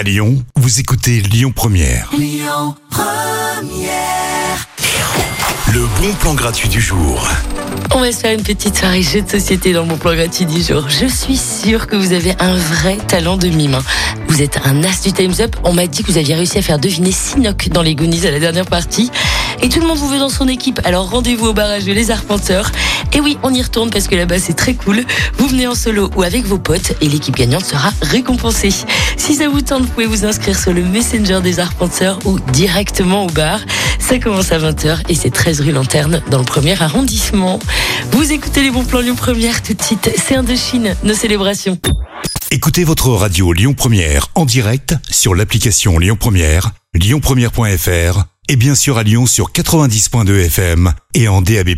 À Lyon, vous écoutez Lyon Première. Le bon plan gratuit du jour. On va se faire une petite soirée jeu de société dans mon plan gratuit du jour. Je suis sûre que vous avez un vrai talent de mime. hein. Vous êtes un as du Time's Up. On m'a dit que vous aviez réussi à faire deviner Sinoc dans les Goonies à la dernière partie. Et tout le monde vous veut dans son équipe. Alors rendez-vous au barrage de Les Arpenteurs. Et oui, on y retourne parce que là-bas c'est très cool. Vous venez en solo ou avec vos potes et l'équipe gagnante sera récompensée. Si ça vous tente, vous pouvez vous inscrire sur le Messenger des Arpenteurs ou directement au bar. Ça commence à 20h et c'est 13 rue Lanterne dans le premier arrondissement. Vous écoutez les bons plans Lyon Première tout de suite. C'est Indochine, nos célébrations. Écoutez votre radio Lyon Première en direct sur l'application Lyon Première, lyonpremière.fr et bien sûr à Lyon sur 90.2 FM et en DAB+.